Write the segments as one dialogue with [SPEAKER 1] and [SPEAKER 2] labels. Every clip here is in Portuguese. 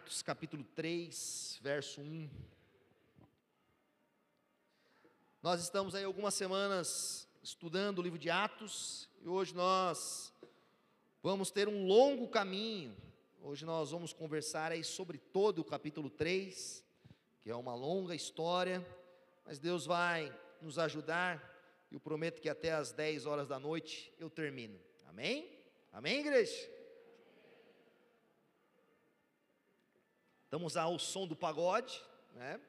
[SPEAKER 1] Atos capítulo 3, verso 1. Nós estamos aí algumas semanas estudando o livro de Atos e hoje nós vamos ter um longo caminho. Hoje nós vamos conversar aí sobre todo o capítulo 3, que é uma longa história, mas Deus vai nos ajudar eu prometo que até às 10 horas da noite eu termino. Amém? Amém, igreja? Estamos ao som do pagode, né?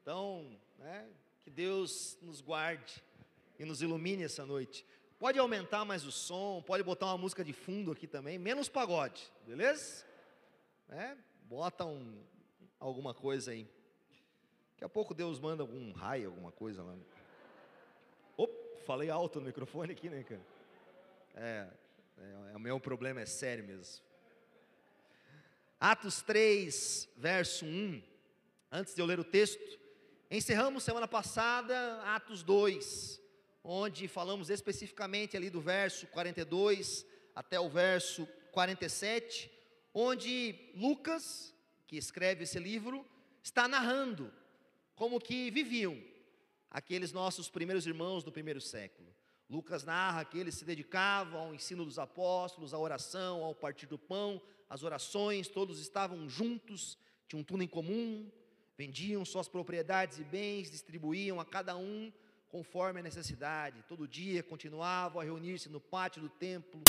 [SPEAKER 1] Então, né, que Deus nos guarde e nos ilumine essa noite. Pode aumentar mais o som, pode botar uma música de fundo aqui também, menos pagode, beleza? É, bota um, alguma coisa aí. Daqui a pouco Deus manda algum raio, alguma coisa lá. Opa, falei alto no microfone aqui, né, cara? É, é, é o meu problema é sério mesmo. Atos 3, verso 1. Antes de eu ler o texto, encerramos semana passada Atos 2, onde falamos especificamente ali do verso 42 até o verso 47, onde Lucas, que escreve esse livro, está narrando como que viviam aqueles nossos primeiros irmãos do primeiro século. Lucas narra que eles se dedicavam ao ensino dos apóstolos, à oração, ao partir do pão, as orações, todos estavam juntos, tinham tudo em comum, vendiam suas propriedades e bens, distribuíam a cada um conforme a necessidade. Todo dia continuavam a reunir-se no pátio do templo,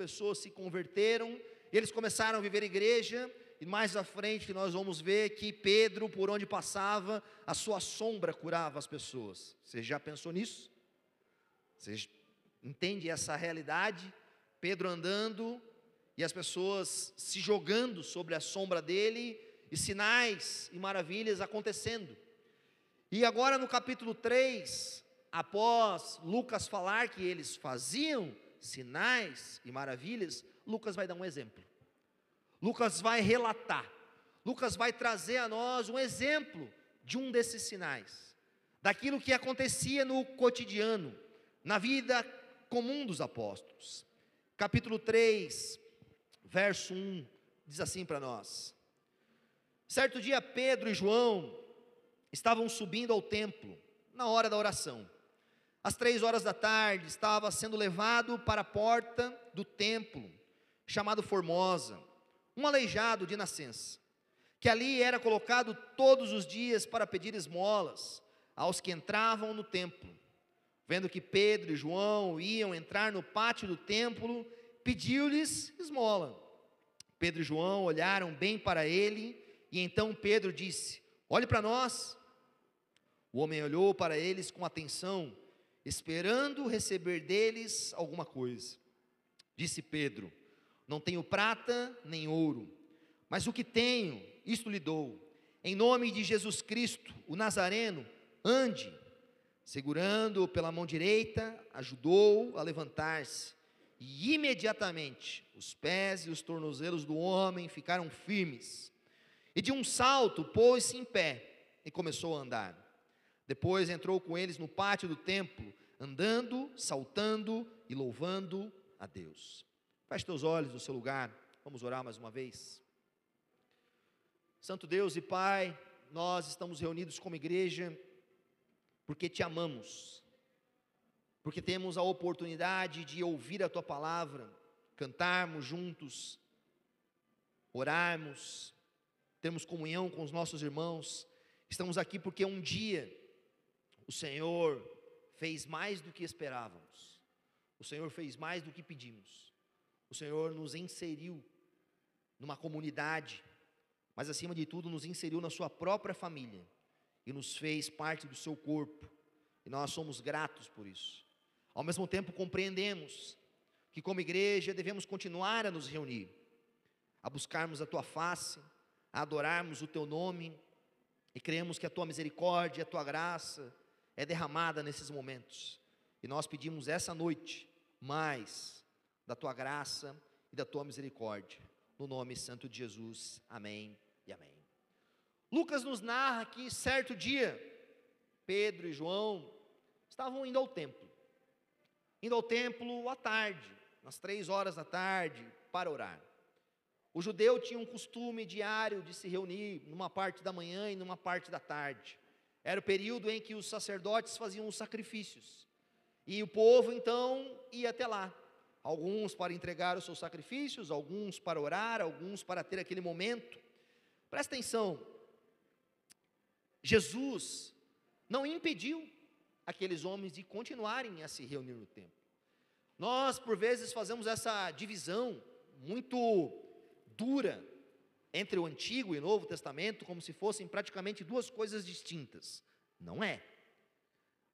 [SPEAKER 1] pessoas se converteram. Eles começaram a viver igreja. E mais à frente nós vamos ver que Pedro, por onde passava, a sua sombra curava as pessoas. Você já pensou nisso? Você entende essa realidade? Pedro andando e as pessoas se jogando sobre a sombra dele e sinais e maravilhas acontecendo. E agora no capítulo 3, após Lucas falar que eles faziam sinais e maravilhas, Lucas vai dar um exemplo. Lucas vai relatar. Lucas vai trazer a nós um exemplo de um desses sinais, daquilo que acontecia no cotidiano, na vida comum dos apóstolos capítulo 3, verso 1, diz assim para nós: Certo dia Pedro e João estavam subindo ao templo, na hora da oração. Às três horas da tarde, estava sendo levado para a porta do templo, chamado Formosa, um aleijado de nascença, que ali era colocado todos os dias para pedir esmolas aos que entravam no templo. Vendo que Pedro e João iam entrar no pátio do templo, pediu-lhes esmola. Pedro e João olharam bem para ele, e então Pedro disse: Olhe para nós. O homem olhou para eles com atenção, esperando receber deles alguma coisa. Disse Pedro: Não tenho prata nem ouro, mas o que tenho, isto lhe dou. Em nome de Jesus Cristo, o Nazareno, ande Segurando-o pela mão direita, ajudou a levantar-se. E imediatamente os pés e os tornozelos do homem ficaram firmes. E de um salto pôs-se em pé e começou a andar. Depois entrou com eles no pátio do templo, andando, saltando e louvando a Deus. Feche teus olhos no seu lugar, vamos orar mais uma vez. Santo Deus e Pai, nós estamos reunidos como igreja porque te amamos, porque temos a oportunidade de ouvir a tua palavra, cantarmos juntos, orarmos, termos comunhão com os nossos irmãos. Estamos aqui porque um dia o Senhor fez mais do que esperávamos, o Senhor fez mais do que pedimos, o Senhor nos inseriu numa comunidade, mas acima de tudo, nos inseriu na Sua própria família e nos fez parte do seu corpo, e nós somos gratos por isso. Ao mesmo tempo, compreendemos que, como igreja, devemos continuar a nos reunir, a buscarmos a tua face, a adorarmos o teu nome, e cremos que a tua misericórdia, a tua graça é derramada nesses momentos. E nós pedimos essa noite mais da tua graça e da tua misericórdia. No nome santo de Jesus. Amém e amém. Lucas nos narra que certo dia, Pedro e João estavam indo ao templo. Indo ao templo à tarde, nas três horas da tarde, para orar. O judeu tinha um costume diário de se reunir numa parte da manhã e numa parte da tarde. Era o período em que os sacerdotes faziam os sacrifícios. E o povo então ia até lá. Alguns para entregar os seus sacrifícios, alguns para orar, alguns para ter aquele momento. Presta atenção. Jesus não impediu aqueles homens de continuarem a se reunir no templo. Nós, por vezes, fazemos essa divisão muito dura entre o Antigo e o Novo Testamento, como se fossem praticamente duas coisas distintas. Não é.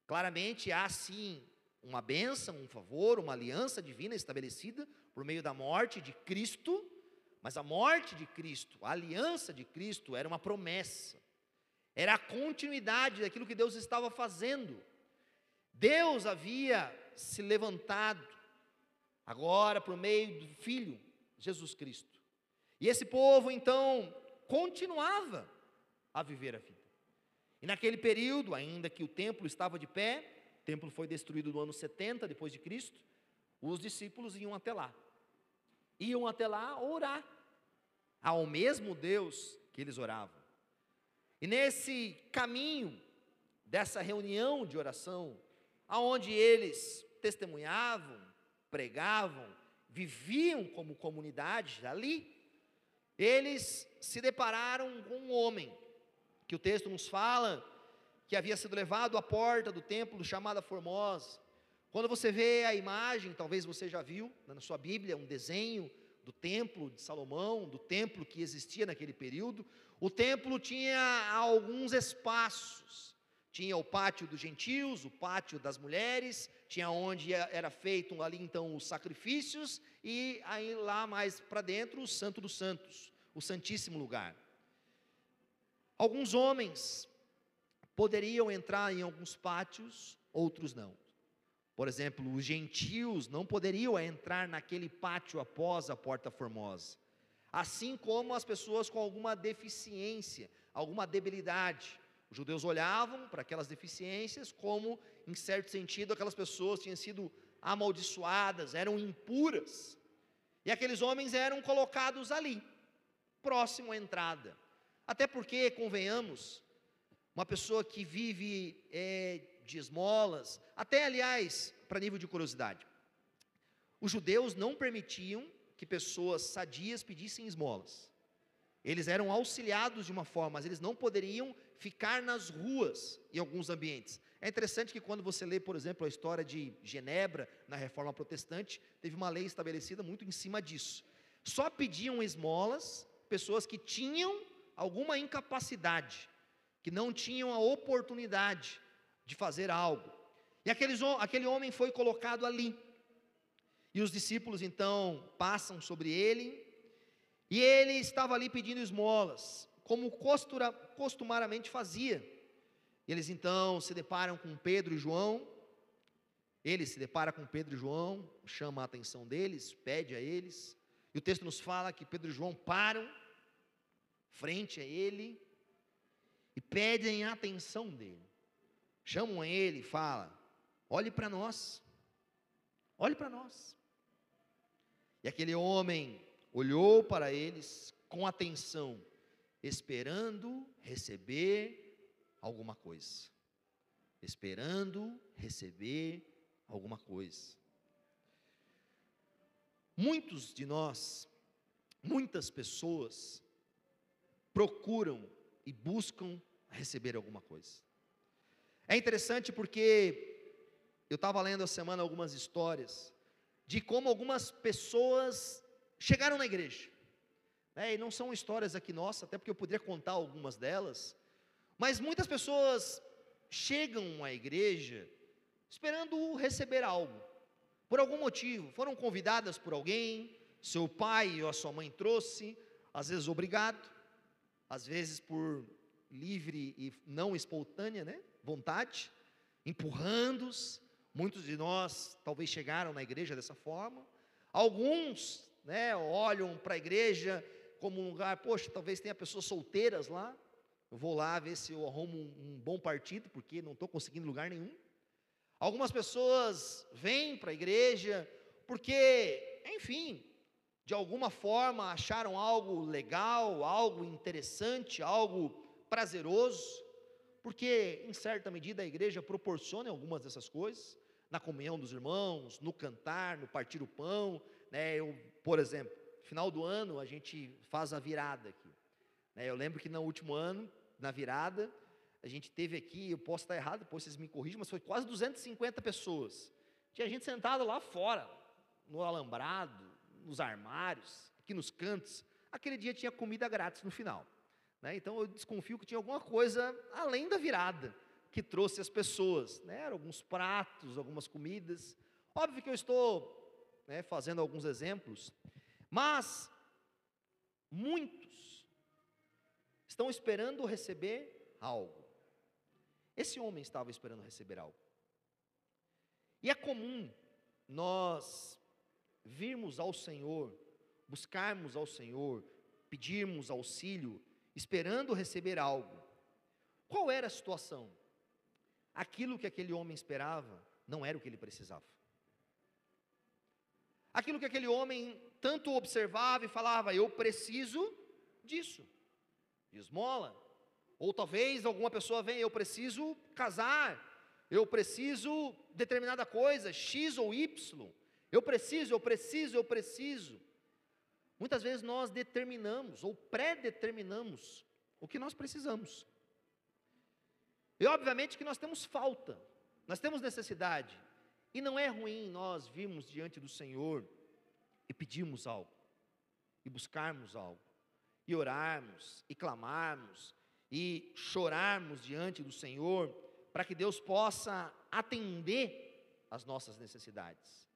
[SPEAKER 1] Claramente há sim uma bênção, um favor, uma aliança divina estabelecida por meio da morte de Cristo, mas a morte de Cristo, a aliança de Cristo era uma promessa, era a continuidade daquilo que Deus estava fazendo. Deus havia se levantado, agora por meio do Filho, Jesus Cristo. E esse povo então continuava a viver a vida. E naquele período, ainda que o templo estava de pé, o templo foi destruído no ano 70 depois de Cristo, os discípulos iam até lá. Iam até lá orar ao mesmo Deus que eles oravam. E nesse caminho dessa reunião de oração, aonde eles testemunhavam, pregavam, viviam como comunidade ali, eles se depararam com um homem, que o texto nos fala que havia sido levado à porta do templo chamada Formosa. Quando você vê a imagem, talvez você já viu na sua Bíblia um desenho do templo de Salomão, do templo que existia naquele período. O templo tinha alguns espaços. Tinha o pátio dos gentios, o pátio das mulheres, tinha onde era feito ali então os sacrifícios e aí lá mais para dentro o Santo dos Santos, o Santíssimo Lugar. Alguns homens poderiam entrar em alguns pátios, outros não. Por exemplo, os gentios não poderiam entrar naquele pátio após a porta formosa. Assim como as pessoas com alguma deficiência, alguma debilidade. Os judeus olhavam para aquelas deficiências como, em certo sentido, aquelas pessoas tinham sido amaldiçoadas, eram impuras. E aqueles homens eram colocados ali, próximo à entrada. Até porque, convenhamos, uma pessoa que vive é, de esmolas, até aliás, para nível de curiosidade, os judeus não permitiam que pessoas sadias pedissem esmolas. Eles eram auxiliados de uma forma, mas eles não poderiam ficar nas ruas em alguns ambientes. É interessante que quando você lê, por exemplo, a história de Genebra na Reforma Protestante, teve uma lei estabelecida muito em cima disso. Só pediam esmolas pessoas que tinham alguma incapacidade, que não tinham a oportunidade de fazer algo. E aqueles, aquele homem foi colocado ali. E os discípulos então passam sobre ele, e ele estava ali pedindo esmolas, como costura, costumariamente fazia. Eles então se deparam com Pedro e João. Ele se depara com Pedro e João, chama a atenção deles, pede a eles. E o texto nos fala que Pedro e João param frente a ele e pedem a atenção dele. Chamam ele e falam: olhe para nós, olhe para nós. E aquele homem olhou para eles com atenção, esperando receber alguma coisa. Esperando receber alguma coisa. Muitos de nós, muitas pessoas, procuram e buscam receber alguma coisa. É interessante porque eu estava lendo a semana algumas histórias de como algumas pessoas chegaram na igreja. Né, e não são histórias aqui nossas, até porque eu poderia contar algumas delas. Mas muitas pessoas chegam à igreja esperando receber algo. por algum motivo, foram convidadas por alguém, seu pai ou a sua mãe trouxe, às vezes obrigado, às vezes por livre e não espontânea, né, vontade, empurrando-os. Muitos de nós talvez chegaram na igreja dessa forma. Alguns, né, olham para a igreja como um lugar, poxa, talvez tenha pessoas solteiras lá. Eu vou lá ver se eu arrumo um, um bom partido, porque não estou conseguindo lugar nenhum. Algumas pessoas vêm para a igreja porque, enfim, de alguma forma acharam algo legal, algo interessante, algo prazeroso, porque em certa medida a igreja proporciona algumas dessas coisas, na comunhão dos irmãos, no cantar, no partir o pão, né? Eu, por exemplo, final do ano a gente faz a virada aqui. Né? Eu lembro que no último ano, na virada, a gente teve aqui, eu posso estar errado, depois vocês me corrigem, mas foi quase 250 pessoas. Tinha gente sentada lá fora, no alambrado, nos armários, aqui nos cantos. Aquele dia tinha comida grátis no final. Né? Então eu desconfio que tinha alguma coisa além da virada que trouxe as pessoas. Né? Alguns pratos, algumas comidas. Óbvio que eu estou né, fazendo alguns exemplos, mas muitos estão esperando receber algo. Esse homem estava esperando receber algo. E é comum nós virmos ao Senhor, buscarmos ao Senhor, pedirmos auxílio, esperando receber algo. Qual era a situação? Aquilo que aquele homem esperava não era o que ele precisava. Aquilo que aquele homem tanto observava e falava, eu preciso disso, esmola. Ou talvez alguma pessoa venha, eu preciso casar, eu preciso determinada coisa, X ou Y. Eu preciso, eu preciso, eu preciso. Muitas vezes nós determinamos ou pré-determinamos o que nós precisamos. E obviamente que nós temos falta, nós temos necessidade. E não é ruim nós virmos diante do Senhor e pedirmos algo, e buscarmos algo, e orarmos, e clamarmos, e chorarmos diante do Senhor, para que Deus possa atender as nossas necessidades.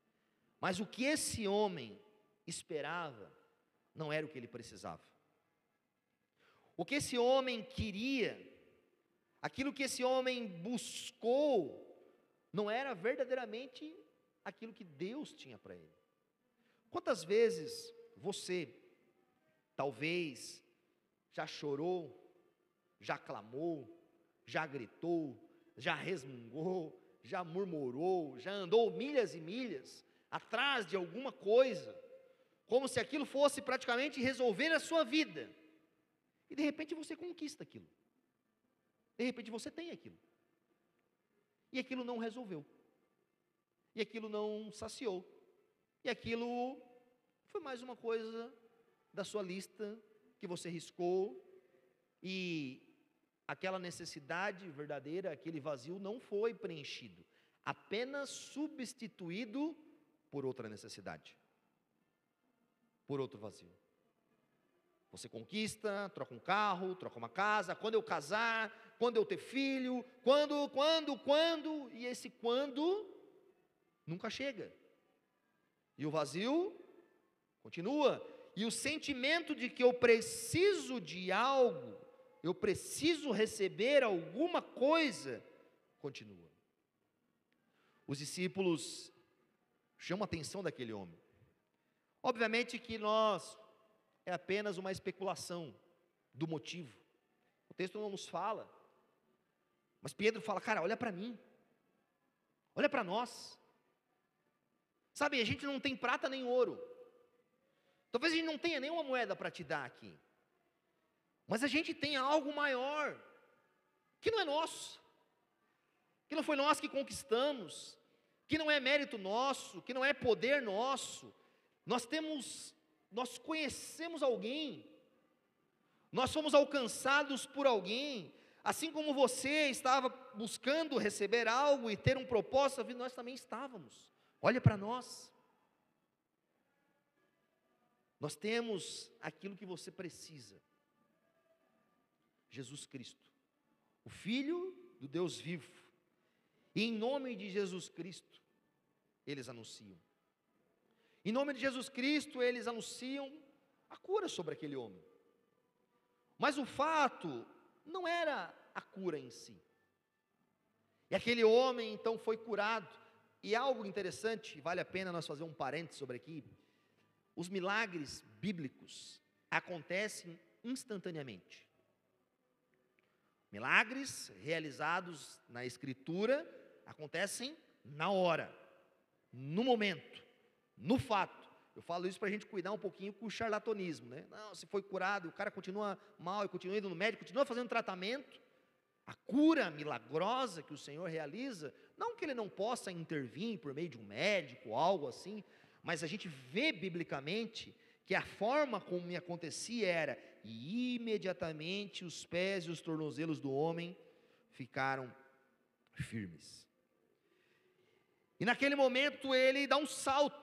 [SPEAKER 1] Mas o que esse homem esperava não era o que ele precisava. O que esse homem queria, aquilo que esse homem buscou, não era verdadeiramente aquilo que Deus tinha para ele. Quantas vezes você, talvez, já chorou, já clamou, já gritou, já resmungou, já murmurou, já andou milhas e milhas, atrás de alguma coisa, como se aquilo fosse praticamente resolver a sua vida. E de repente você conquista aquilo. De repente você tem aquilo. E aquilo não resolveu. E aquilo não saciou. E aquilo foi mais uma coisa da sua lista que você riscou. E aquela necessidade verdadeira, aquele vazio não foi preenchido, apenas substituído por outra necessidade, por outro vazio. Você conquista, troca um carro, troca uma casa, quando eu casar, quando eu ter filho, quando, quando, quando, e esse quando nunca chega. E o vazio continua, e o sentimento de que eu preciso de algo, eu preciso receber alguma coisa, continua. Os discípulos chama a atenção daquele homem. Obviamente que nós é apenas uma especulação do motivo. O texto não nos fala. Mas Pedro fala: "Cara, olha para mim. Olha para nós. Sabe, a gente não tem prata nem ouro. Talvez a gente não tenha nenhuma moeda para te dar aqui. Mas a gente tem algo maior, que não é nosso, que não foi nós que conquistamos, que não é mérito nosso, que não é poder nosso. Nós temos, nós conhecemos alguém, nós fomos alcançados por alguém, assim como você estava buscando receber algo e ter um propósito, nós também estávamos. Olha para nós. Nós temos aquilo que você precisa. Jesus Cristo, o Filho do Deus vivo. E em nome de Jesus Cristo, eles anunciam. Em nome de Jesus Cristo, eles anunciam a cura sobre aquele homem. Mas o fato não era a cura em si. E aquele homem então foi curado. E algo interessante, vale a pena nós fazer um parênteses sobre aqui. Os milagres bíblicos acontecem instantaneamente. Milagres realizados na Escritura acontecem na hora, no momento, no fato. Eu falo isso para a gente cuidar um pouquinho com o charlatanismo, né? Não, se foi curado, o cara continua mal e continua indo no médico, continua fazendo tratamento. A cura milagrosa que o Senhor realiza, não que ele não possa intervir por meio de um médico, algo assim, mas a gente vê biblicamente que a forma como me acontecia era, e imediatamente os pés e os tornozelos do homem ficaram firmes. E naquele momento ele dá um salto.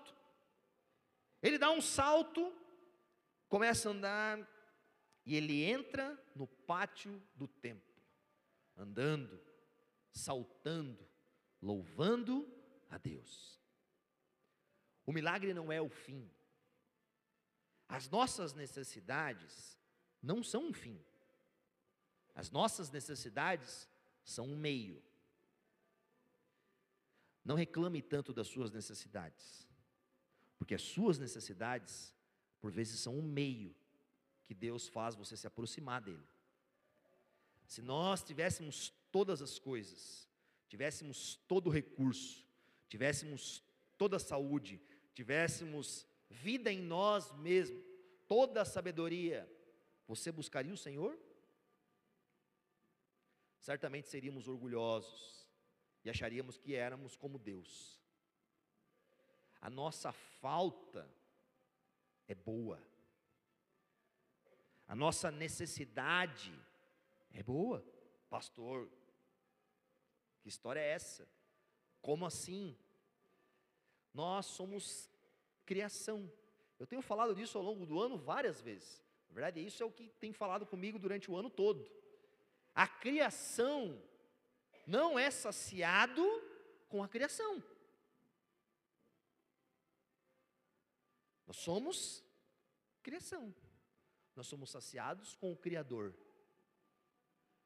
[SPEAKER 1] Ele dá um salto, começa a andar, e ele entra no pátio do templo, andando, saltando, louvando a Deus. O milagre não é o fim. As nossas necessidades não são um fim. As nossas necessidades são um meio. Não reclame tanto das suas necessidades, porque as suas necessidades, por vezes, são um meio que Deus faz você se aproximar dele. Se nós tivéssemos todas as coisas, tivéssemos todo o recurso, tivéssemos toda a saúde, tivéssemos vida em nós mesmos, toda a sabedoria, você buscaria o Senhor? Certamente seríamos orgulhosos e acharíamos que éramos como Deus. A nossa falta é boa, a nossa necessidade é boa, pastor. Que história é essa? Como assim? Nós somos criação. Eu tenho falado disso ao longo do ano várias vezes. Na verdade, isso é o que tem falado comigo durante o ano todo. A criação não é saciado com a criação. Nós somos criação. Nós somos saciados com o Criador.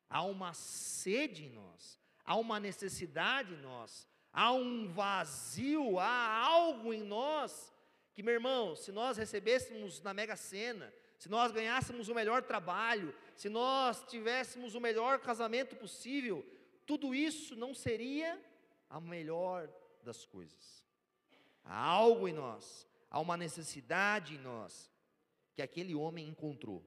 [SPEAKER 1] Há uma sede em nós, há uma necessidade em nós, há um vazio, há algo em nós que, meu irmão, se nós recebêssemos na Mega Sena, se nós ganhássemos o melhor trabalho, se nós tivéssemos o melhor casamento possível, tudo isso não seria a melhor das coisas. Há algo em nós, há uma necessidade em nós que aquele homem encontrou.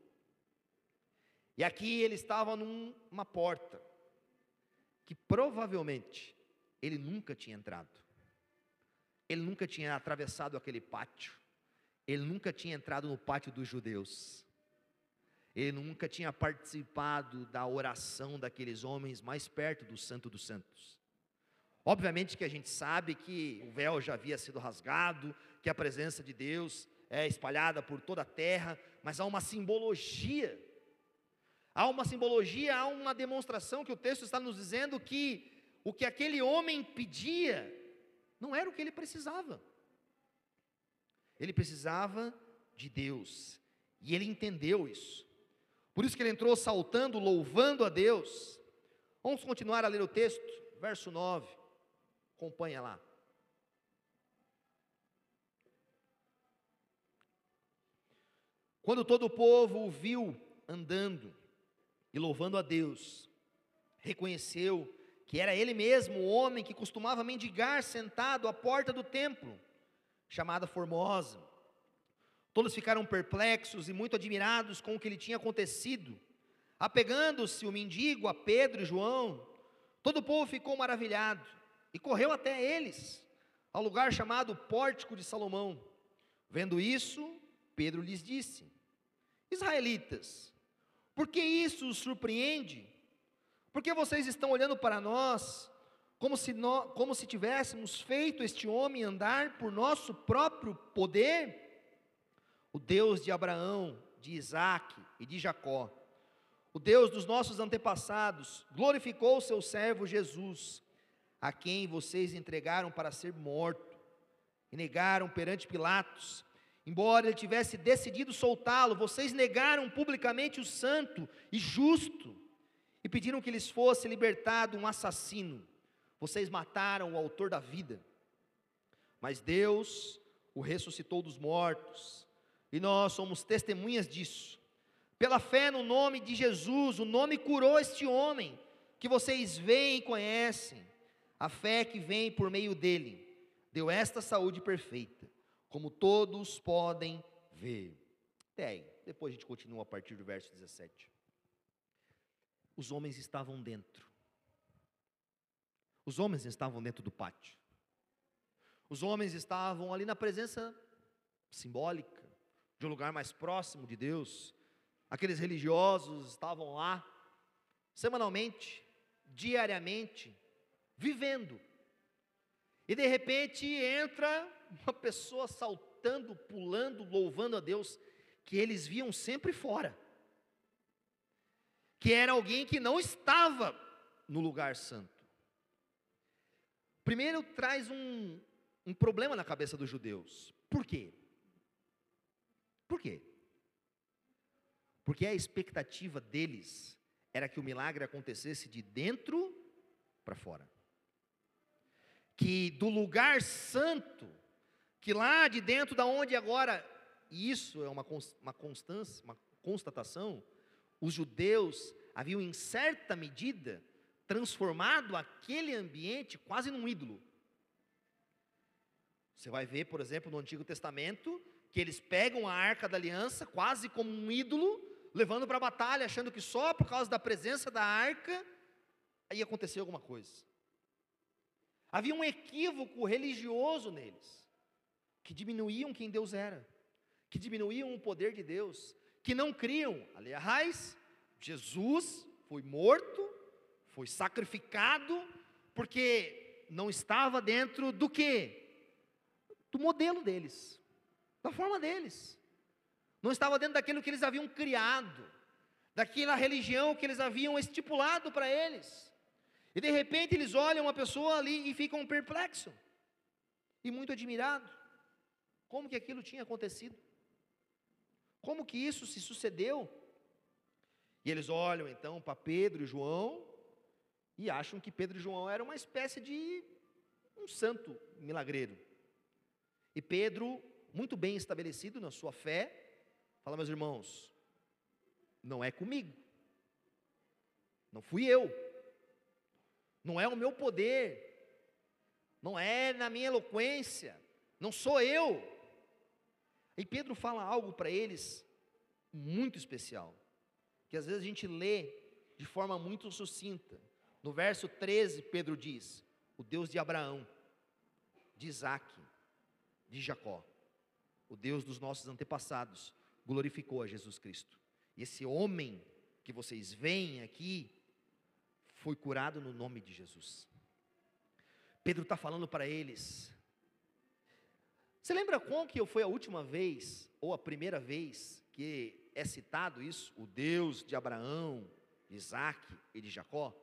[SPEAKER 1] E aqui ele estava numa porta que provavelmente ele nunca tinha entrado. Ele nunca tinha atravessado aquele pátio. Ele nunca tinha entrado no pátio dos judeus. Ele nunca tinha participado da oração daqueles homens mais perto do Santo dos Santos. Obviamente que a gente sabe que o véu já havia sido rasgado, que a presença de Deus é espalhada por toda a terra, mas há uma simbologia. Há uma simbologia, há uma demonstração que o texto está nos dizendo que o que aquele homem pedia não era o que ele precisava. Ele precisava de Deus, e ele entendeu isso. Por isso que ele entrou saltando, louvando a Deus. Vamos continuar a ler o texto, verso 9. Acompanha lá. Quando todo o povo o viu andando e louvando a Deus, reconheceu que era ele mesmo o homem que costumava mendigar sentado à porta do templo, chamada Formosa. Todos ficaram perplexos e muito admirados com o que lhe tinha acontecido. Apegando-se o mendigo a Pedro e João, todo o povo ficou maravilhado e correu até eles, ao lugar chamado Pórtico de Salomão. Vendo isso, Pedro lhes disse: Israelitas, por que isso os surpreende? Porque vocês estão olhando para nós como se, nós, como se tivéssemos feito este homem andar por nosso próprio poder? O Deus de Abraão, de Isaac e de Jacó, o Deus dos nossos antepassados, glorificou o seu servo Jesus, a quem vocês entregaram para ser morto, e negaram perante Pilatos. Embora ele tivesse decidido soltá-lo, vocês negaram publicamente o santo e justo e pediram que lhes fosse libertado um assassino. Vocês mataram o autor da vida. Mas Deus o ressuscitou dos mortos, e nós somos testemunhas disso. Pela fé no nome de Jesus, o nome curou este homem, que vocês veem e conhecem. A fé que vem por meio dele deu esta saúde perfeita, como todos podem ver. Até aí, depois a gente continua a partir do verso 17. Os homens estavam dentro. Os homens estavam dentro do pátio. Os homens estavam ali na presença simbólica de um lugar mais próximo de Deus. Aqueles religiosos estavam lá semanalmente, diariamente, vivendo. E de repente entra uma pessoa saltando, pulando, louvando a Deus, que eles viam sempre fora. Que era alguém que não estava no lugar santo. Primeiro traz um, um problema na cabeça dos judeus. Por quê? Por quê? Porque a expectativa deles era que o milagre acontecesse de dentro para fora. Que do lugar santo, que lá de dentro da onde agora, e isso é uma, uma constância, uma constatação, os judeus haviam em certa medida transformado aquele ambiente quase num ídolo. Você vai ver, por exemplo, no Antigo Testamento, que eles pegam a arca da aliança quase como um ídolo, levando para a batalha, achando que só por causa da presença da arca aí aconteceu alguma coisa. Havia um equívoco religioso neles, que diminuíam quem Deus era, que diminuíam o poder de Deus, que não criam. Aliás, Jesus foi morto, foi sacrificado, porque não estava dentro do que? Do modelo deles, da forma deles. Não estava dentro daquilo que eles haviam criado, daquela religião que eles haviam estipulado para eles. E de repente eles olham uma pessoa ali e ficam perplexos e muito admirados. Como que aquilo tinha acontecido? Como que isso se sucedeu? E eles olham então para Pedro e João e acham que Pedro e João eram uma espécie de um santo milagreiro. E Pedro, muito bem estabelecido na sua fé, fala: meus irmãos, não é comigo, não fui eu, não é o meu poder, não é na minha eloquência, não sou eu. E Pedro fala algo para eles muito especial, que às vezes a gente lê de forma muito sucinta. No verso 13, Pedro diz: O Deus de Abraão, de Isaac, de Jacó, o Deus dos nossos antepassados, glorificou a Jesus Cristo. E esse homem que vocês veem aqui, foi curado no nome de Jesus. Pedro está falando para eles. Você lembra qual que foi a última vez, ou a primeira vez, que é citado isso? O Deus de Abraão, de Isaac e de Jacó?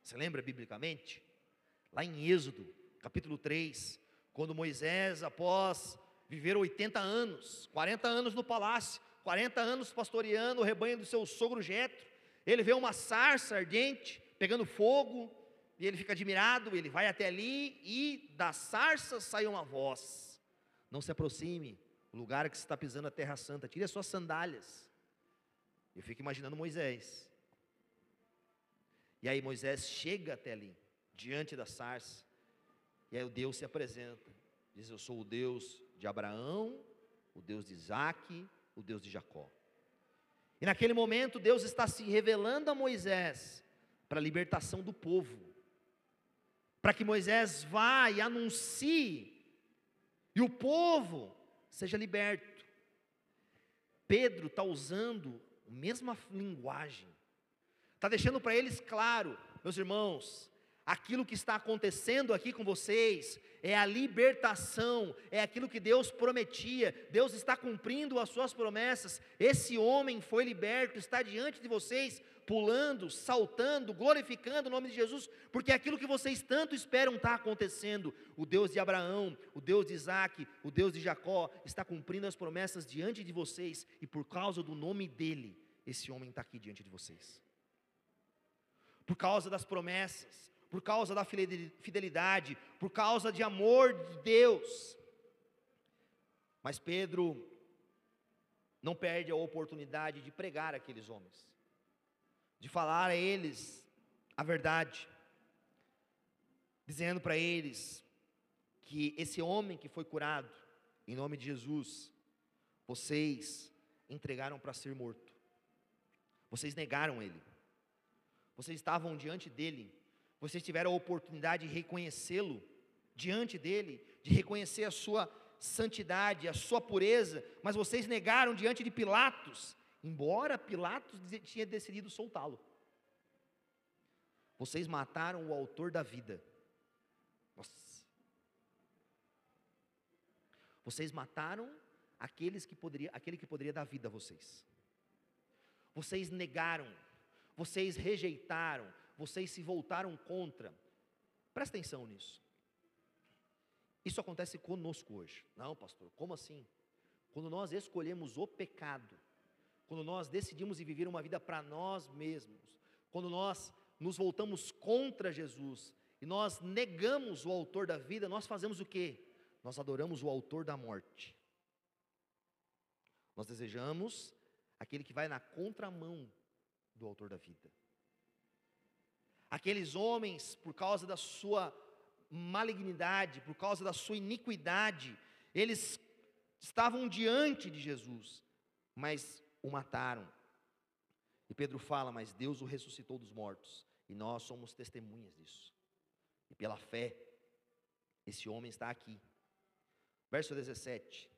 [SPEAKER 1] Você lembra biblicamente? Lá em Êxodo, capítulo 3, quando Moisés, após viver 80 anos, 40 anos no palácio, 40 anos pastoreando o rebanho do seu sogro Jetro, ele vê uma sarça ardente, pegando fogo, e ele fica admirado, ele vai até ali e da sarça sai uma voz: Não se aproxime, o lugar que você está pisando a terra santa, tire as suas sandálias. Eu fico imaginando Moisés. E aí Moisés chega até ali, diante da sarça, e aí o Deus se apresenta, diz: Eu sou o Deus de Abraão, o Deus de Isaac, o Deus de Jacó. E naquele momento Deus está se revelando a Moisés para a libertação do povo, para que Moisés vá e anuncie, e o povo seja liberto. Pedro está usando a mesma linguagem, está deixando para eles claro, meus irmãos, aquilo que está acontecendo aqui com vocês é a libertação, é aquilo que Deus prometia, Deus está cumprindo as suas promessas. Esse homem foi liberto, está diante de vocês, pulando, saltando, glorificando o nome de Jesus, porque aquilo que vocês tanto esperam está acontecendo. O Deus de Abraão, o Deus de Isaac, o Deus de Jacó está cumprindo as promessas diante de vocês, e por causa do nome dele, esse homem está aqui diante de vocês. Por causa das promessas, por causa da fidelidade, por causa de amor de Deus. Mas Pedro não perde a oportunidade de pregar aqueles homens, de falar a eles a verdade, dizendo para eles que esse homem que foi curado, em nome de Jesus, vocês entregaram para ser morto, vocês negaram ele, vocês estavam diante dele, vocês tiveram a oportunidade de reconhecê-lo diante dele, de reconhecer a sua santidade, a sua pureza, mas vocês negaram diante de Pilatos, embora Pilatos tinha decidido soltá-lo. Vocês mataram o autor da vida. Nossa. Vocês mataram aqueles que poderia, aquele que poderia dar vida a vocês. Vocês negaram, vocês rejeitaram, vocês se voltaram contra. Presta atenção nisso. Isso acontece conosco hoje. Não, pastor, como assim? Quando nós escolhemos o pecado, quando nós decidimos viver uma vida para nós mesmos, quando nós nos voltamos contra Jesus e nós negamos o autor da vida, nós fazemos o quê? Nós adoramos o autor da morte. Nós desejamos aquele que vai na contramão do autor da vida. Aqueles homens, por causa da sua malignidade, por causa da sua iniquidade, eles estavam diante de Jesus, mas o mataram. E Pedro fala: Mas Deus o ressuscitou dos mortos, e nós somos testemunhas disso. E pela fé, esse homem está aqui. Verso 17.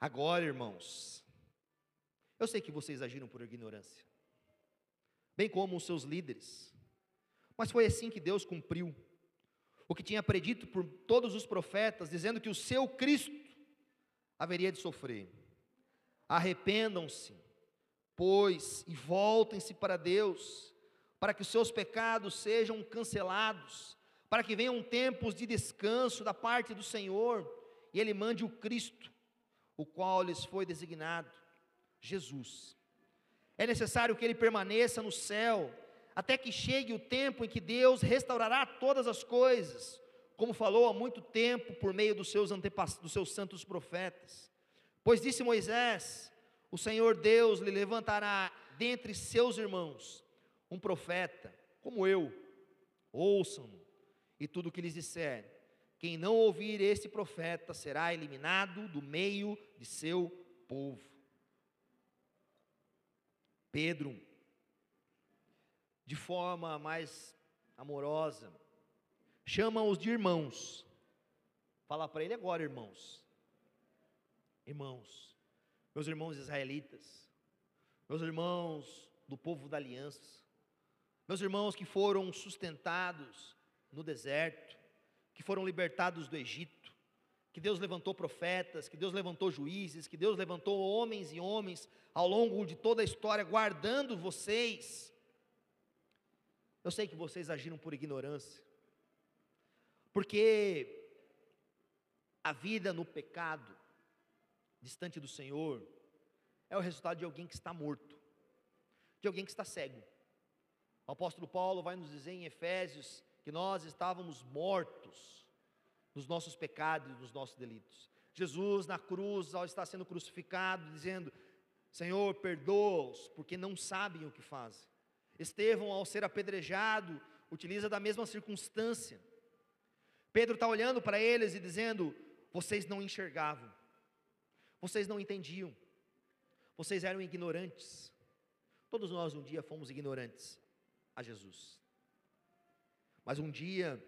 [SPEAKER 1] Agora, irmãos, eu sei que vocês agiram por ignorância, bem como os seus líderes. Mas foi assim que Deus cumpriu o que tinha predito por todos os profetas, dizendo que o seu Cristo haveria de sofrer. Arrependam-se, pois, e voltem-se para Deus, para que os seus pecados sejam cancelados, para que venham tempos de descanso da parte do Senhor, e Ele mande o Cristo, o qual lhes foi designado, Jesus. É necessário que Ele permaneça no céu, até que chegue o tempo em que Deus restaurará todas as coisas, como falou há muito tempo por meio dos seus, dos seus santos profetas. Pois disse Moisés: O Senhor Deus lhe levantará dentre seus irmãos um profeta, como eu, ouçam-no, e tudo o que lhes disser. Quem não ouvir este profeta será eliminado do meio de seu povo. Pedro de forma mais amorosa, chama-os de irmãos. Fala para ele agora, irmãos. Irmãos, meus irmãos israelitas, meus irmãos do povo da aliança, meus irmãos que foram sustentados no deserto, que foram libertados do Egito, que Deus levantou profetas, que Deus levantou juízes, que Deus levantou homens e homens ao longo de toda a história, guardando vocês. Eu sei que vocês agiram por ignorância, porque a vida no pecado, distante do Senhor, é o resultado de alguém que está morto, de alguém que está cego. O apóstolo Paulo vai nos dizer em Efésios que nós estávamos mortos nos nossos pecados e nos nossos delitos. Jesus na cruz, ao estar sendo crucificado, dizendo: Senhor, perdoa-os, porque não sabem o que fazem. Estevão, ao ser apedrejado, utiliza da mesma circunstância. Pedro está olhando para eles e dizendo: vocês não enxergavam, vocês não entendiam, vocês eram ignorantes. Todos nós um dia fomos ignorantes a Jesus, mas um dia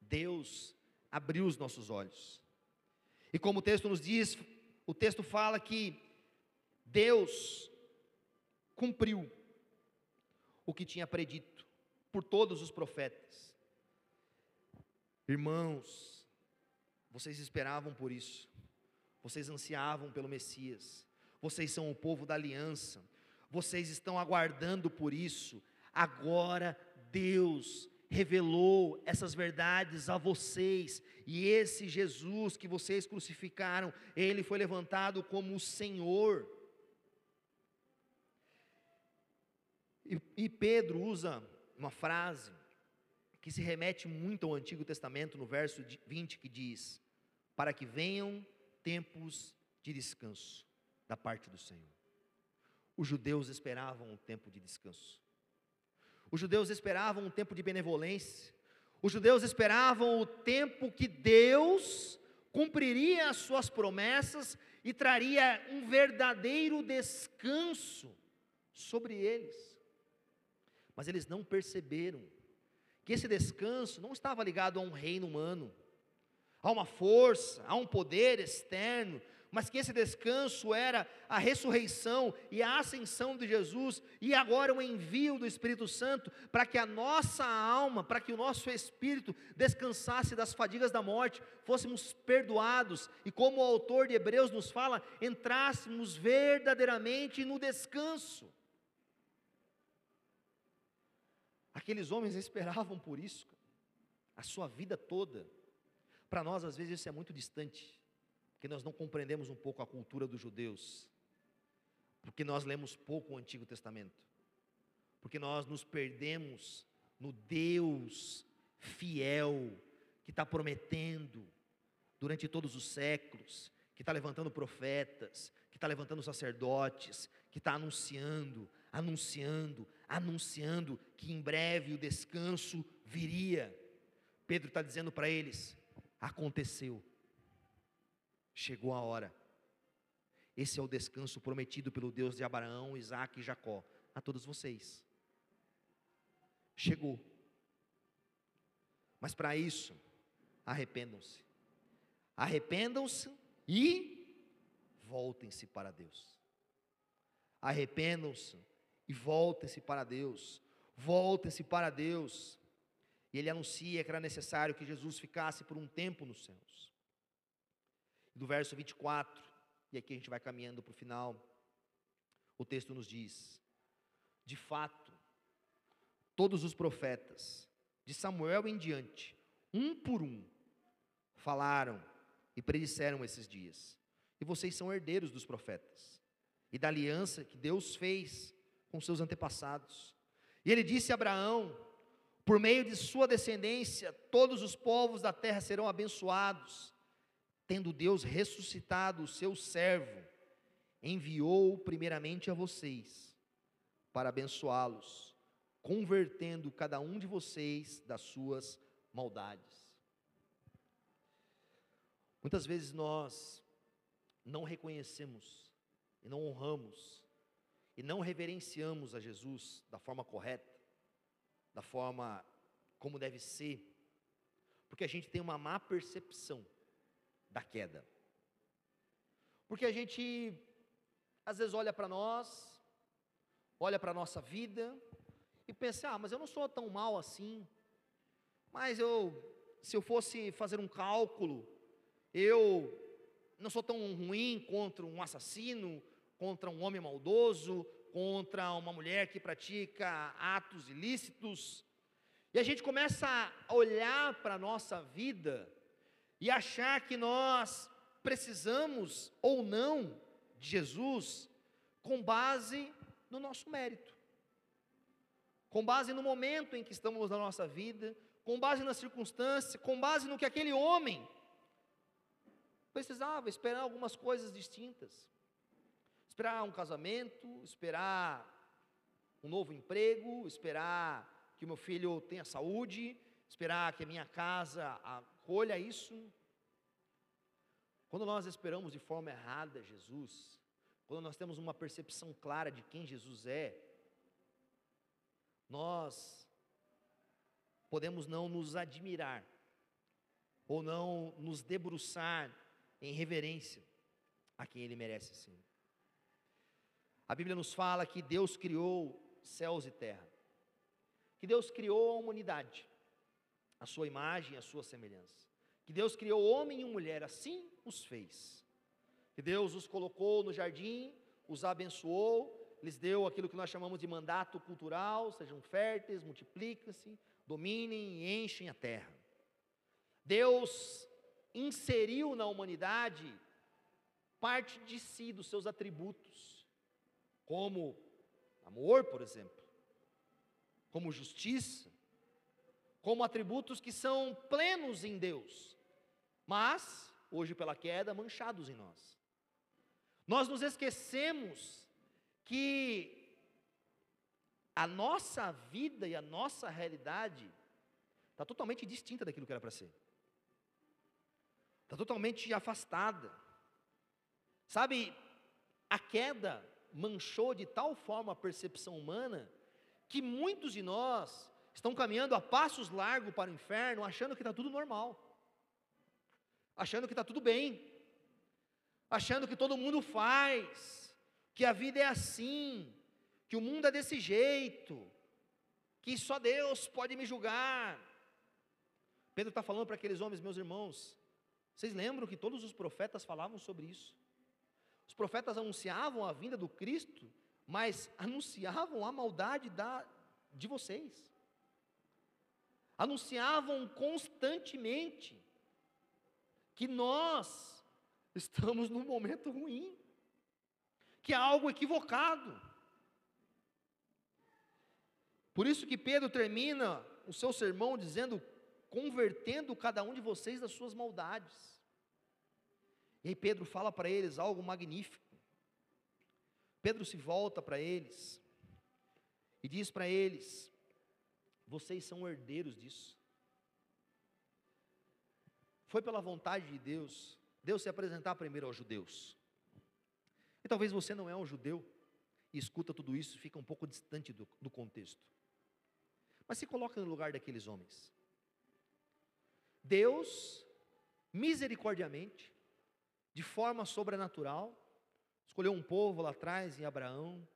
[SPEAKER 1] Deus abriu os nossos olhos, e como o texto nos diz, o texto fala que Deus cumpriu o que tinha predito por todos os profetas. Irmãos, vocês esperavam por isso, vocês ansiavam pelo Messias, vocês são o povo da aliança, vocês estão aguardando por isso. Agora Deus revelou essas verdades a vocês, e esse Jesus que vocês crucificaram, ele foi levantado como o Senhor. E, e Pedro usa uma frase que se remete muito ao Antigo Testamento, no verso 20, que diz: Para que venham tempos de descanso da parte do Senhor. Os judeus esperavam um tempo de descanso. Os judeus esperavam um tempo de benevolência. Os judeus esperavam o tempo que Deus cumpriria as suas promessas e traria um verdadeiro descanso sobre eles. Mas eles não perceberam que esse descanso não estava ligado a um reino humano, a uma força, a um poder externo, mas que esse descanso era a ressurreição e a ascensão de Jesus, e agora o envio do Espírito Santo, para que a nossa alma, para que o nosso espírito descansasse das fadigas da morte, fôssemos perdoados, e como o autor de Hebreus nos fala, entrássemos verdadeiramente no descanso. Aqueles homens esperavam por isso, a sua vida toda. Para nós, às vezes, isso é muito distante que nós não compreendemos um pouco a cultura dos judeus, porque nós lemos pouco o Antigo Testamento, porque nós nos perdemos no Deus fiel, que está prometendo durante todos os séculos, que está levantando profetas, que está levantando sacerdotes, que está anunciando, anunciando, anunciando que em breve o descanso viria. Pedro está dizendo para eles: aconteceu, chegou a hora. Esse é o descanso prometido pelo Deus de Abraão, Isaac e Jacó a todos vocês. Chegou. Mas para isso, arrependam-se. Arrependam-se e voltem-se para Deus. Arrependam-se e voltem-se para Deus. Voltem-se para Deus. E ele anuncia que era necessário que Jesus ficasse por um tempo nos céus do verso 24, e aqui a gente vai caminhando para o final, o texto nos diz: de fato, todos os profetas, de Samuel em diante, um por um, falaram e predisseram esses dias, e vocês são herdeiros dos profetas, e da aliança que Deus fez com seus antepassados. E ele disse a Abraão: por meio de sua descendência, todos os povos da terra serão abençoados tendo Deus ressuscitado o seu servo, enviou primeiramente a vocês para abençoá-los, convertendo cada um de vocês das suas maldades. Muitas vezes nós não reconhecemos e não honramos e não reverenciamos a Jesus da forma correta, da forma como deve ser, porque a gente tem uma má percepção da queda. Porque a gente, às vezes, olha para nós, olha para a nossa vida e pensa: ah, mas eu não sou tão mal assim. Mas eu, se eu fosse fazer um cálculo, eu não sou tão ruim contra um assassino, contra um homem maldoso, contra uma mulher que pratica atos ilícitos. E a gente começa a olhar para a nossa vida e achar que nós precisamos ou não de Jesus com base no nosso mérito, com base no momento em que estamos na nossa vida, com base na circunstância, com base no que aquele homem precisava esperar algumas coisas distintas. Esperar um casamento, esperar um novo emprego, esperar que o meu filho tenha saúde, esperar que a minha casa acolha isso. Quando nós esperamos de forma errada Jesus, quando nós temos uma percepção clara de quem Jesus é, nós podemos não nos admirar, ou não nos debruçar em reverência a quem Ele merece sim. A Bíblia nos fala que Deus criou céus e terra, que Deus criou a humanidade, a sua imagem, a sua semelhança. Que Deus criou homem e mulher, assim os fez. Que Deus os colocou no jardim, os abençoou, lhes deu aquilo que nós chamamos de mandato cultural: sejam férteis, multipliquem-se, dominem e enchem a terra. Deus inseriu na humanidade parte de si, dos seus atributos, como amor, por exemplo, como justiça, como atributos que são plenos em Deus, mas, hoje pela queda, manchados em nós. Nós nos esquecemos que a nossa vida e a nossa realidade está totalmente distinta daquilo que era para ser, está totalmente afastada. Sabe, a queda manchou de tal forma a percepção humana que muitos de nós estão caminhando a passos largos para o inferno, achando que está tudo normal, achando que está tudo bem, achando que todo mundo faz, que a vida é assim, que o mundo é desse jeito, que só Deus pode me julgar. Pedro está falando para aqueles homens, meus irmãos, vocês lembram que todos os profetas falavam sobre isso? Os profetas anunciavam a vinda do Cristo, mas anunciavam a maldade da, de vocês. Anunciavam constantemente que nós estamos num momento ruim, que há algo equivocado. Por isso que Pedro termina o seu sermão dizendo: convertendo cada um de vocês das suas maldades. E aí Pedro fala para eles algo magnífico. Pedro se volta para eles e diz para eles: vocês são herdeiros disso. Foi pela vontade de Deus, Deus se apresentar primeiro aos judeus. E talvez você não é um judeu e escuta tudo isso e fica um pouco distante do, do contexto. Mas se coloca no lugar daqueles homens. Deus, misericordiamente, de forma sobrenatural, escolheu um povo lá atrás em Abraão,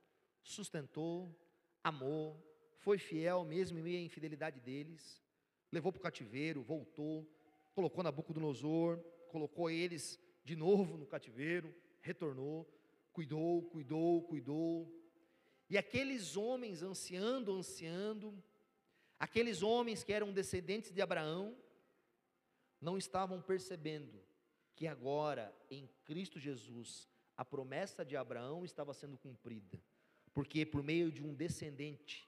[SPEAKER 1] sustentou, amou, foi fiel mesmo em meio à infidelidade deles, levou para o cativeiro, voltou, colocou Nabucodonosor, colocou eles de novo no cativeiro, retornou, cuidou, cuidou, cuidou. E aqueles homens ansiando, ansiando, aqueles homens que eram descendentes de Abraão, não estavam percebendo que agora, em Cristo Jesus, a promessa de Abraão estava sendo cumprida, porque por meio de um descendente,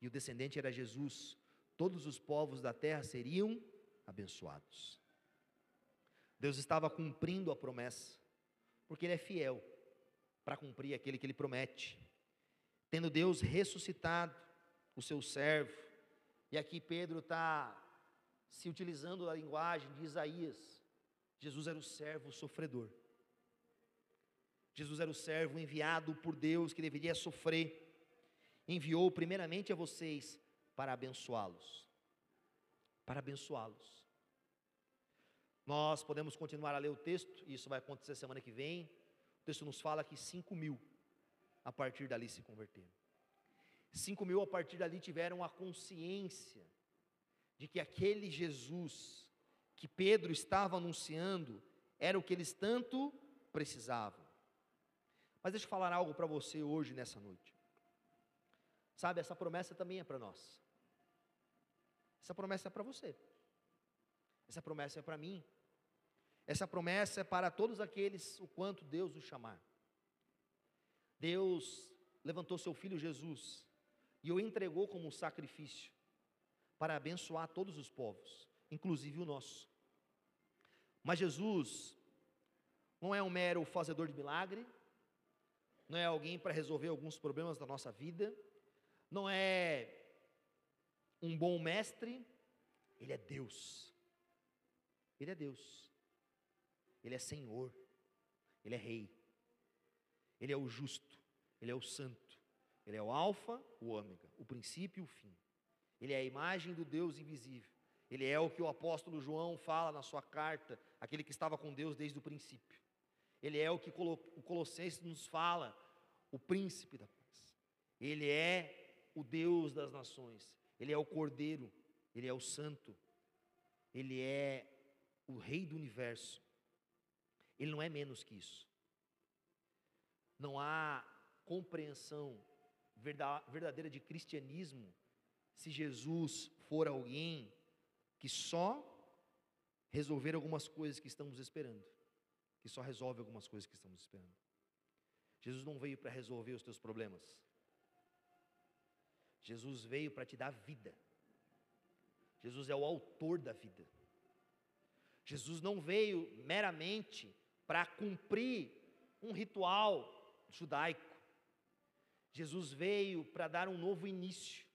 [SPEAKER 1] e o descendente era Jesus, todos os povos da terra seriam abençoados. Deus estava cumprindo a promessa, porque Ele é fiel para cumprir aquele que Ele promete. Tendo Deus ressuscitado o seu servo, e aqui Pedro está se utilizando da linguagem de Isaías, Jesus era o servo sofredor. Jesus era o servo enviado por Deus que deveria sofrer. Enviou primeiramente a vocês para abençoá-los. Para abençoá-los. Nós podemos continuar a ler o texto, isso vai acontecer semana que vem. O texto nos fala que 5 mil a partir dali se converteram. 5 mil a partir dali tiveram a consciência de que aquele Jesus que Pedro estava anunciando era o que eles tanto precisavam. Mas deixa eu falar algo para você hoje, nessa noite. Sabe, essa promessa também é para nós. Essa promessa é para você. Essa promessa é para mim. Essa promessa é para todos aqueles o quanto Deus os chamar. Deus levantou seu filho Jesus e o entregou como um sacrifício para abençoar todos os povos, inclusive o nosso. Mas Jesus não é um mero fazedor de milagre, não é alguém para resolver alguns problemas da nossa vida, não é um bom mestre, ele é Deus. Ele é Deus. Ele é Senhor. Ele é Rei. Ele é o justo. Ele é o santo. Ele é o Alfa, o Ômega, o princípio e o fim. Ele é a imagem do Deus invisível. Ele é o que o apóstolo João fala na sua carta, aquele que estava com Deus desde o princípio. Ele é o que o Colossenses nos fala, o príncipe da paz. Ele é o Deus das nações. Ele é o Cordeiro. Ele é o Santo. Ele é o Rei do universo. Ele não é menos que isso. não há compreensão verdadeira de cristianismo se Jesus for alguém que só resolver algumas coisas que estamos esperando, que só resolve algumas coisas que estamos esperando. Jesus não veio para resolver os teus problemas. Jesus veio para te dar vida. Jesus é o autor da vida. Jesus não veio meramente para cumprir um ritual judaico. Jesus veio para dar um novo início.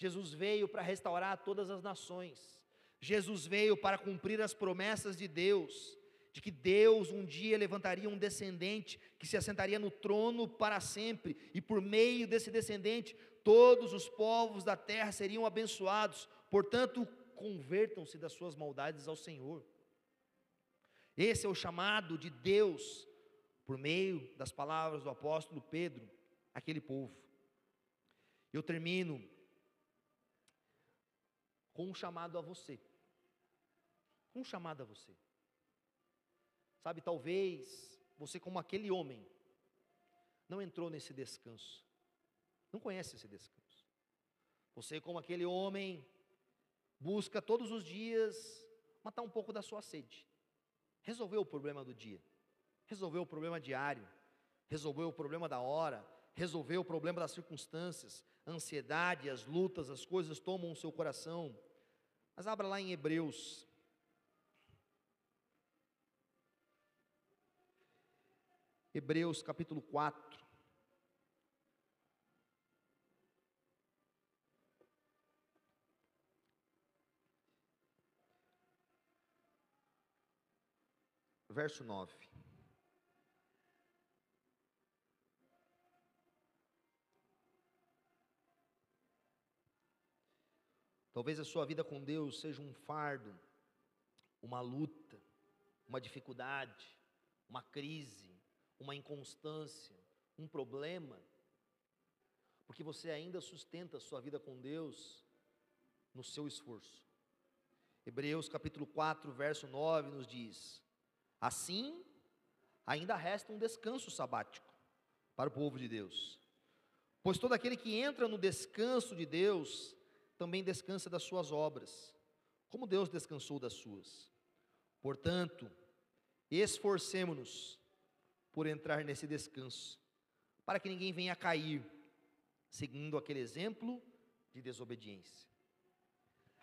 [SPEAKER 1] Jesus veio para restaurar todas as nações. Jesus veio para cumprir as promessas de Deus, de que Deus um dia levantaria um descendente que se assentaria no trono para sempre, e por meio desse descendente, todos os povos da terra seriam abençoados. Portanto, convertam-se das suas maldades ao Senhor. Esse é o chamado de Deus por meio das palavras do apóstolo Pedro, aquele povo. Eu termino com um chamado a você. Com um chamado a você. Sabe, talvez você, como aquele homem, não entrou nesse descanso, não conhece esse descanso. Você, como aquele homem, busca todos os dias matar um pouco da sua sede, resolver o problema do dia resolveu o problema diário, resolveu o problema da hora, resolveu o problema das circunstâncias, a ansiedade, as lutas, as coisas tomam o seu coração. Mas abra lá em Hebreus. Hebreus capítulo 4. Verso 9. Talvez a sua vida com Deus seja um fardo, uma luta, uma dificuldade, uma crise, uma inconstância, um problema, porque você ainda sustenta a sua vida com Deus no seu esforço. Hebreus capítulo 4, verso 9 nos diz: Assim, ainda resta um descanso sabático para o povo de Deus. Pois todo aquele que entra no descanso de Deus também descansa das suas obras, como Deus descansou das suas. Portanto, esforcemo-nos por entrar nesse descanso, para que ninguém venha a cair, seguindo aquele exemplo de desobediência.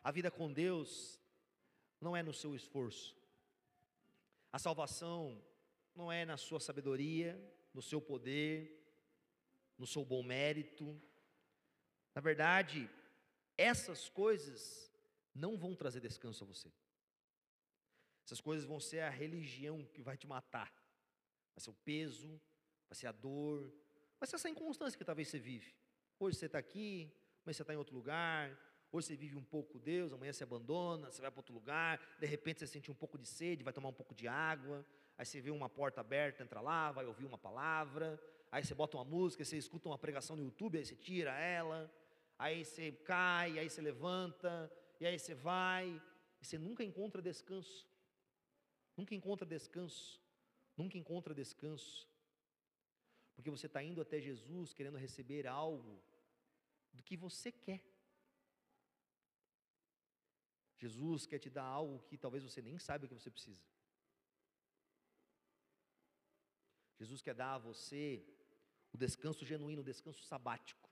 [SPEAKER 1] A vida com Deus não é no seu esforço, a salvação não é na sua sabedoria, no seu poder, no seu bom mérito. Na verdade, essas coisas não vão trazer descanso a você. Essas coisas vão ser a religião que vai te matar. Vai ser o peso, vai ser a dor, vai ser essa inconstância que talvez você vive. Hoje você está aqui, amanhã você está em outro lugar, hoje você vive um pouco Deus, amanhã você abandona, você vai para outro lugar, de repente você sente um pouco de sede, vai tomar um pouco de água, aí você vê uma porta aberta, entra lá, vai ouvir uma palavra, aí você bota uma música, você escuta uma pregação no YouTube, aí você tira ela, aí você cai, aí você levanta, e aí você vai, e você nunca encontra descanso. Nunca encontra descanso. Nunca encontra descanso. Porque você está indo até Jesus querendo receber algo do que você quer. Jesus quer te dar algo que talvez você nem saiba que você precisa. Jesus quer dar a você o descanso genuíno, o descanso sabático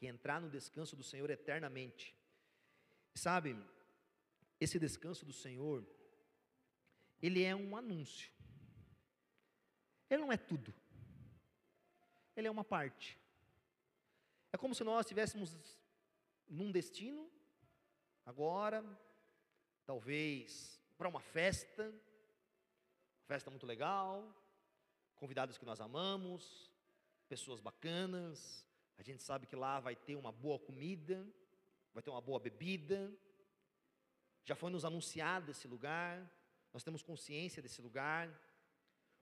[SPEAKER 1] que entrar no descanso do Senhor eternamente. Sabe, esse descanso do Senhor, ele é um anúncio. Ele não é tudo. Ele é uma parte. É como se nós estivéssemos num destino, agora, talvez para uma festa, festa muito legal, convidados que nós amamos, pessoas bacanas, a gente sabe que lá vai ter uma boa comida, vai ter uma boa bebida. Já foi nos anunciado esse lugar, nós temos consciência desse lugar.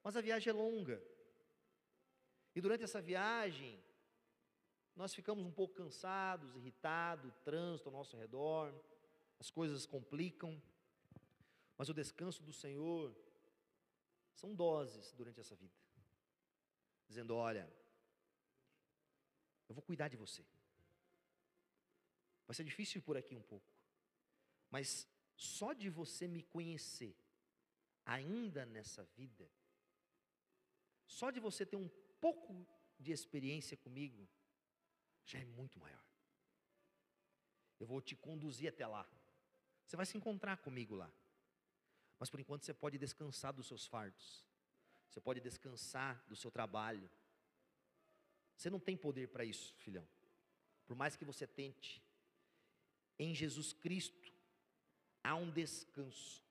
[SPEAKER 1] Mas a viagem é longa. E durante essa viagem, nós ficamos um pouco cansados, irritados, trânsito ao nosso redor, as coisas complicam. Mas o descanso do Senhor são doses durante essa vida. dizendo: Olha, eu vou cuidar de você. Vai ser difícil por aqui um pouco, mas só de você me conhecer, ainda nessa vida, só de você ter um pouco de experiência comigo, já é muito maior. Eu vou te conduzir até lá. Você vai se encontrar comigo lá. Mas por enquanto você pode descansar dos seus fardos. Você pode descansar do seu trabalho. Você não tem poder para isso, filhão. Por mais que você tente, em Jesus Cristo há um descanso.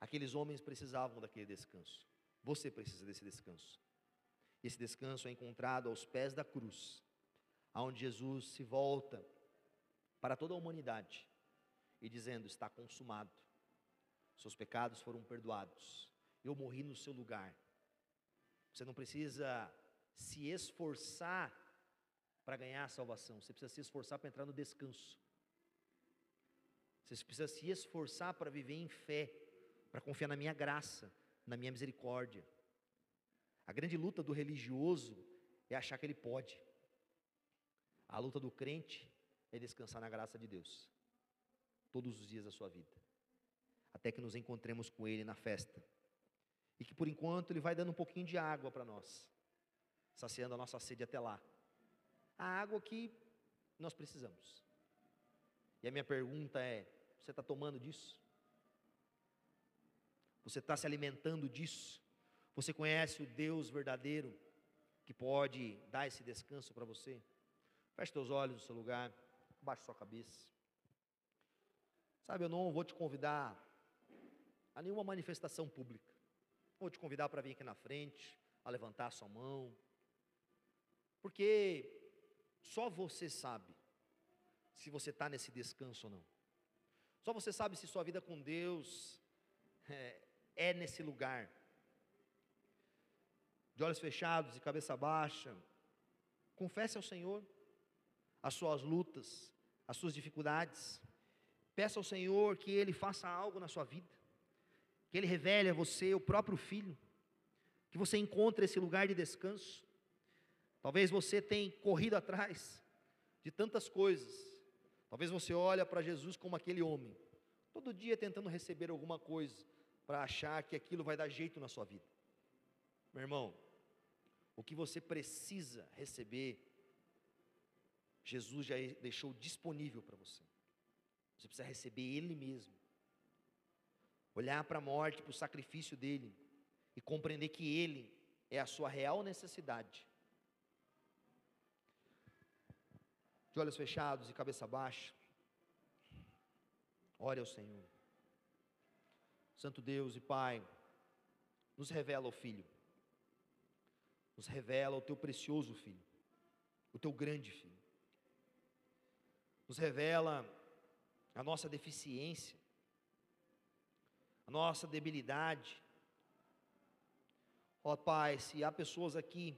[SPEAKER 1] Aqueles homens precisavam daquele descanso. Você precisa desse descanso. Esse descanso é encontrado aos pés da cruz, aonde Jesus se volta para toda a humanidade e dizendo: Está consumado, seus pecados foram perdoados, eu morri no seu lugar. Você não precisa se esforçar para ganhar a salvação, você precisa se esforçar para entrar no descanso. Você precisa se esforçar para viver em fé, para confiar na minha graça, na minha misericórdia. A grande luta do religioso é achar que ele pode. A luta do crente é descansar na graça de Deus, todos os dias da sua vida, até que nos encontremos com Ele na festa, e que por enquanto Ele vai dando um pouquinho de água para nós, saciando a nossa sede até lá, a água que nós precisamos. E a minha pergunta é: você está tomando disso? Você está se alimentando disso? Você conhece o Deus verdadeiro que pode dar esse descanso para você? Feche seus olhos no seu lugar. Baixe sua cabeça. Sabe, eu não vou te convidar a nenhuma manifestação pública. Vou te convidar para vir aqui na frente, a levantar a sua mão. Porque só você sabe se você está nesse descanso ou não. Só você sabe se sua vida com Deus é, é nesse lugar. De olhos fechados e cabeça baixa, confesse ao Senhor as suas lutas, as suas dificuldades. Peça ao Senhor que Ele faça algo na sua vida, que Ele revele a você o próprio Filho, que você encontre esse lugar de descanso. Talvez você tenha corrido atrás de tantas coisas. Talvez você olhe para Jesus como aquele homem, todo dia tentando receber alguma coisa para achar que aquilo vai dar jeito na sua vida. Meu irmão, o que você precisa receber Jesus já deixou disponível para você. Você precisa receber Ele mesmo. Olhar para a morte, para o sacrifício dele e compreender que Ele é a sua real necessidade. De olhos fechados e cabeça baixa, ore ao Senhor. Santo Deus e Pai, nos revela o Filho, nos revela o Teu precioso Filho, o Teu grande Filho nos revela a nossa deficiência, a nossa debilidade. Ó Pai, se há pessoas aqui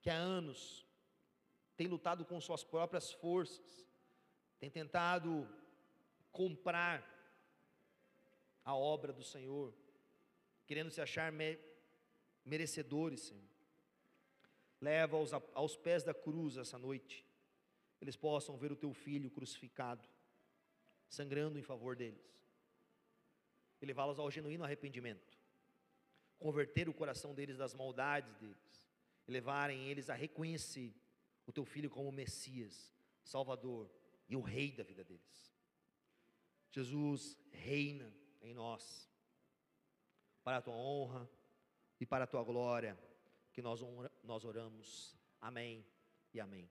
[SPEAKER 1] que há anos têm lutado com suas próprias forças, têm tentado comprar a obra do Senhor, querendo se achar me merecedores, Senhor. Leva-os aos pés da cruz essa noite eles possam ver o teu filho crucificado, sangrando em favor deles, e levá-los ao genuíno arrependimento, converter o coração deles das maldades deles, e levarem eles a reconhecer o teu filho como Messias, Salvador e o Rei da vida deles. Jesus reina em nós, para a tua honra e para a tua glória, que nós, nós oramos. Amém e amém.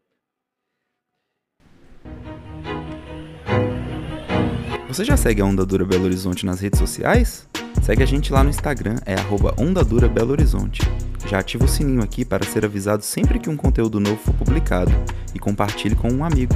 [SPEAKER 2] Você já segue a Onda Dura Belo Horizonte nas redes sociais? Segue a gente lá no Instagram, é arroba Onda Dura Belo Horizonte. Já ativa o sininho aqui para ser avisado sempre que um conteúdo novo for publicado e compartilhe com um amigo.